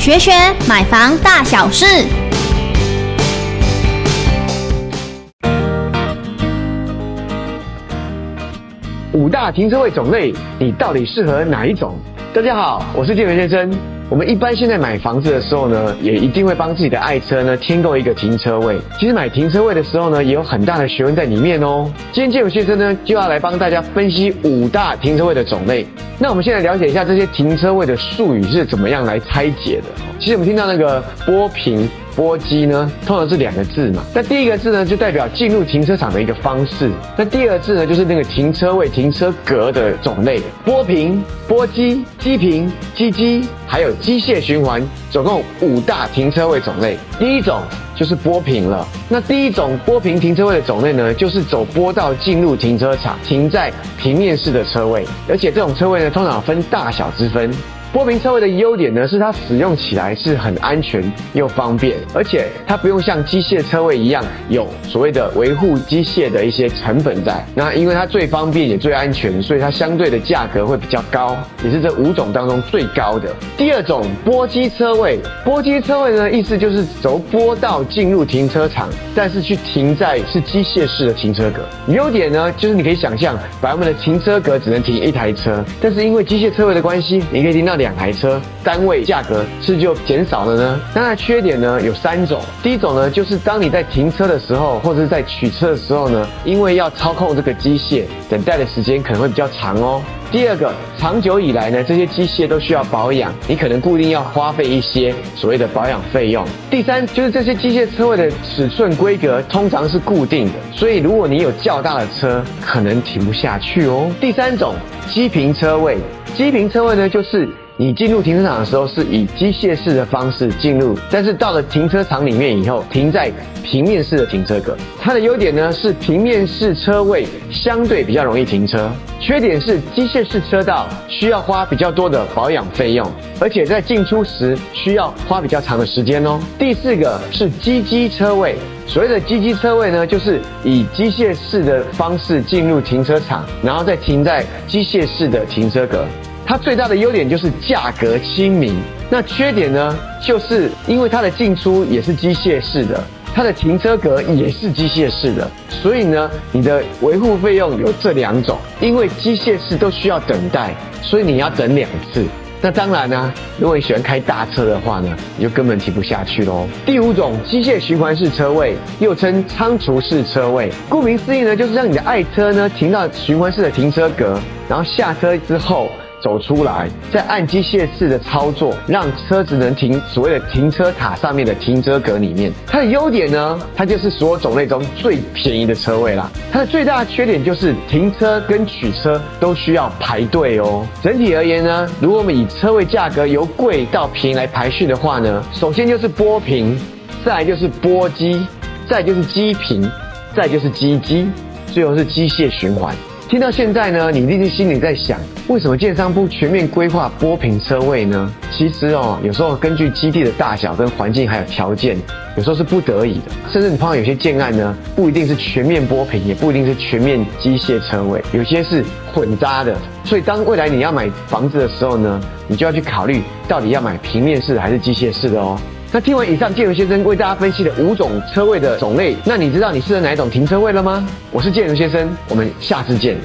学学买房大小事。五大停车位种类，你到底适合哪一种？大家好，我是建文先生。我们一般现在买房子的时候呢，也一定会帮自己的爱车呢添购一个停车位。其实买停车位的时候呢，也有很大的学问在里面哦。今天建友先生呢就要来帮大家分析五大停车位的种类。那我们现在了解一下这些停车位的术语是怎么样来拆解的。其实我们听到那个波平。波机呢，通常是两个字嘛。那第一个字呢，就代表进入停车场的一个方式。那第二个字呢，就是那个停车位、停车格的种类。波平、波机、机平、机机，还有机械循环，总共五大停车位种类。第一种就是波平了。那第一种波平停车位的种类呢，就是走波道进入停车场，停在平面式的车位。而且这种车位呢，通常分大小之分。波平车位的优点呢，是它使用起来是很安全又方便，而且它不用像机械车位一样有所谓的维护机械的一些成本在。那因为它最方便也最安全，所以它相对的价格会比较高，也是这五种当中最高的。第二种波机车位，波机车位呢，意思就是走波道进入停车场，但是去停在是机械式的停车格。优点呢，就是你可以想象，把我们的停车格只能停一台车，但是因为机械车位的关系，你可以停到。两台车，单位价格是就减少了呢？那它缺点呢有三种。第一种呢，就是当你在停车的时候，或者是在取车的时候呢，因为要操控这个机械，等待的时间可能会比较长哦。第二个，长久以来呢，这些机械都需要保养，你可能固定要花费一些所谓的保养费用。第三，就是这些机械车位的尺寸规格通常是固定的，所以如果你有较大的车，可能停不下去哦。第三种，机平车位，机平车位呢，就是。你进入停车场的时候是以机械式的方式进入，但是到了停车场里面以后，停在平面式的停车格。它的优点呢是平面式车位相对比较容易停车，缺点是机械式车道需要花比较多的保养费用，而且在进出时需要花比较长的时间哦。第四个是机机车位，所谓的机机车位呢，就是以机械式的方式进入停车场，然后再停在机械式的停车格。它最大的优点就是价格亲民，那缺点呢，就是因为它的进出也是机械式的，它的停车格也是机械式的，所以呢，你的维护费用有这两种。因为机械式都需要等待，所以你要等两次。那当然呢、如果你喜欢开大车的话呢，你就根本停不下去喽。第五种，机械循环式车位，又称仓储式车位。顾名思义呢，就是让你的爱车呢停到循环式的停车格，然后下车之后。走出来，再按机械式的操作，让车子能停所谓的停车塔上面的停车格里面。它的优点呢，它就是所有种类中最便宜的车位啦。它的最大的缺点就是停车跟取车都需要排队哦。整体而言呢，如果我们以车位价格由贵到便宜来排序的话呢，首先就是波平，再来就是波机，再就是机平，再就是机机，最后是机械循环。听到现在呢，你一定心里在想，为什么建商不全面规划波平车位呢？其实哦，有时候根据基地的大小跟环境还有条件，有时候是不得已的。甚至你碰到有些建案呢，不一定是全面波平，也不一定是全面机械车位，有些是混杂的。所以当未来你要买房子的时候呢，你就要去考虑到底要买平面式还是机械式的哦。那听完以上建文先生为大家分析的五种车位的种类，那你知道你适合哪一种停车位了吗？我是建文先生，我们下次见。